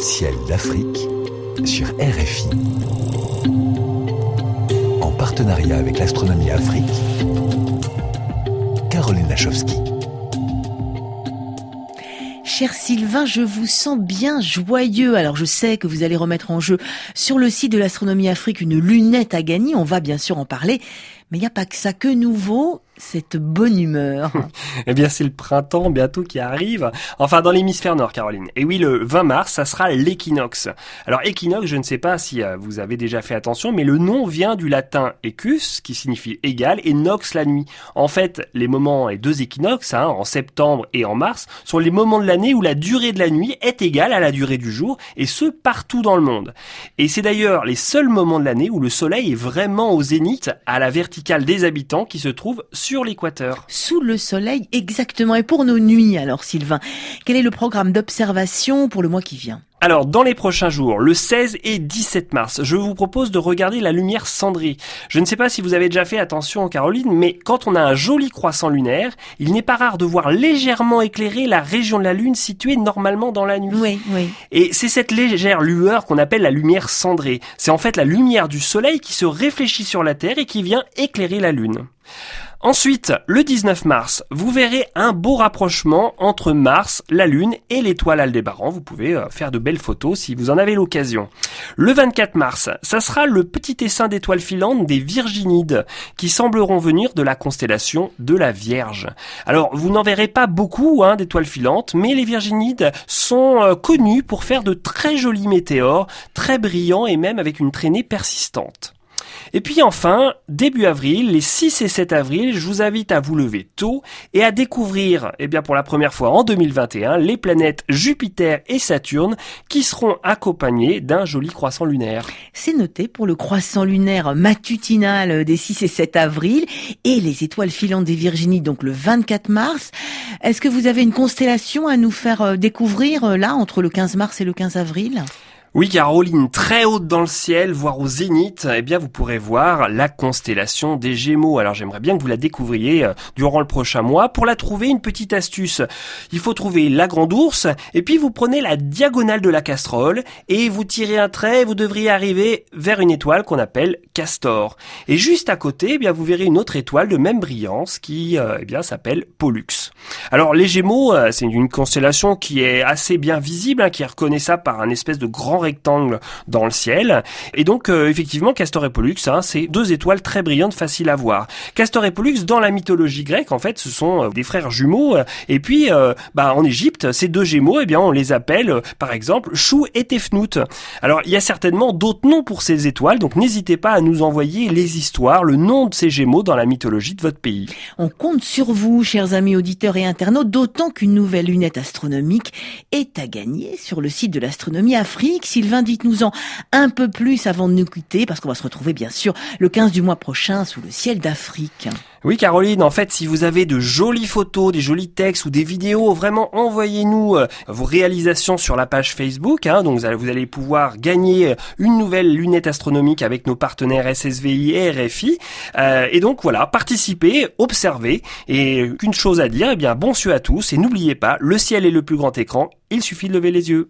Ciel d'Afrique sur RFI. En partenariat avec l'Astronomie Afrique, Caroline Lachowski. Cher Sylvain, je vous sens bien joyeux. Alors je sais que vous allez remettre en jeu sur le site de l'Astronomie Afrique une lunette à gagner. On va bien sûr en parler. Mais il n'y a pas que ça. Que nouveau cette bonne humeur Eh bien, c'est le printemps bientôt qui arrive. Enfin, dans l'hémisphère nord, Caroline. Et oui, le 20 mars, ça sera l'équinoxe. Alors, équinoxe, je ne sais pas si euh, vous avez déjà fait attention, mais le nom vient du latin equus, qui signifie égal, et nox la nuit. En fait, les moments, les deux équinoxes, hein, en septembre et en mars, sont les moments de l'année où la durée de la nuit est égale à la durée du jour, et ce, partout dans le monde. Et c'est d'ailleurs les seuls moments de l'année où le soleil est vraiment au zénith, à la verticale des habitants, qui se trouvent sur l'équateur. Sous le soleil, exactement. Et pour nos nuits, alors Sylvain, quel est le programme d'observation pour le mois qui vient? Alors, dans les prochains jours, le 16 et 17 mars, je vous propose de regarder la lumière cendrée. Je ne sais pas si vous avez déjà fait attention, Caroline, mais quand on a un joli croissant lunaire, il n'est pas rare de voir légèrement éclairer la région de la Lune située normalement dans la nuit. Oui, oui. Et c'est cette légère lueur qu'on appelle la lumière cendrée. C'est en fait la lumière du Soleil qui se réfléchit sur la Terre et qui vient éclairer la Lune. Ensuite, le 19 mars, vous verrez un beau rapprochement entre Mars, la Lune et l'étoile Aldébaran. Vous pouvez euh, faire de belles photos si vous en avez l'occasion. Le 24 mars, ça sera le petit essaim d'étoiles filantes des Virginides qui sembleront venir de la constellation de la Vierge. Alors, vous n'en verrez pas beaucoup hein, d'étoiles filantes, mais les Virginides sont euh, connus pour faire de très jolis météores, très brillants et même avec une traînée persistante. Et puis enfin, début avril, les 6 et 7 avril, je vous invite à vous lever tôt et à découvrir, eh bien pour la première fois en 2021, les planètes Jupiter et Saturne qui seront accompagnées d'un joli croissant lunaire. C'est noté pour le croissant lunaire matutinal des 6 et 7 avril et les étoiles filantes des Virginie donc le 24 mars. Est-ce que vous avez une constellation à nous faire euh, découvrir euh, là entre le 15 mars et le 15 avril? Oui, Caroline, très haute dans le ciel, voire au zénith, eh bien, vous pourrez voir la constellation des Gémeaux. Alors, j'aimerais bien que vous la découvriez euh, durant le prochain mois. Pour la trouver, une petite astuce. Il faut trouver la grande ours, et puis vous prenez la diagonale de la casserole, et vous tirez un trait, et vous devriez arriver vers une étoile qu'on appelle Castor. Et juste à côté, eh bien, vous verrez une autre étoile de même brillance qui, euh, eh bien, s'appelle Pollux. Alors, les Gémeaux, euh, c'est une constellation qui est assez bien visible, hein, qui est reconnaissable par un espèce de grand rectangle dans le ciel. Et donc, euh, effectivement, Castor et Pollux, hein, c'est deux étoiles très brillantes, faciles à voir. Castor et Pollux, dans la mythologie grecque, en fait, ce sont euh, des frères jumeaux. Et puis, euh, bah, en Égypte, ces deux gémeaux, eh bien, on les appelle, par exemple, Chou et Tefnout. Alors, il y a certainement d'autres noms pour ces étoiles, donc n'hésitez pas à nous envoyer les histoires, le nom de ces gémeaux dans la mythologie de votre pays. On compte sur vous, chers amis auditeurs et internautes, d'autant qu'une nouvelle lunette astronomique est à gagner sur le site de l'astronomie Afrique. Sylvain, dites-nous-en un peu plus avant de nous quitter, parce qu'on va se retrouver bien sûr le 15 du mois prochain sous le ciel d'Afrique. Oui Caroline, en fait si vous avez de jolies photos, des jolis textes ou des vidéos, vraiment envoyez-nous euh, vos réalisations sur la page Facebook, hein, donc vous allez, pouvoir gagner une nouvelle lunette astronomique avec nos partenaires SSVI et RFI. Euh, et donc voilà, participez, observez, et qu'une chose à dire, eh bien bon à tous, et n'oubliez pas, le ciel est le plus grand écran, il suffit de lever les yeux.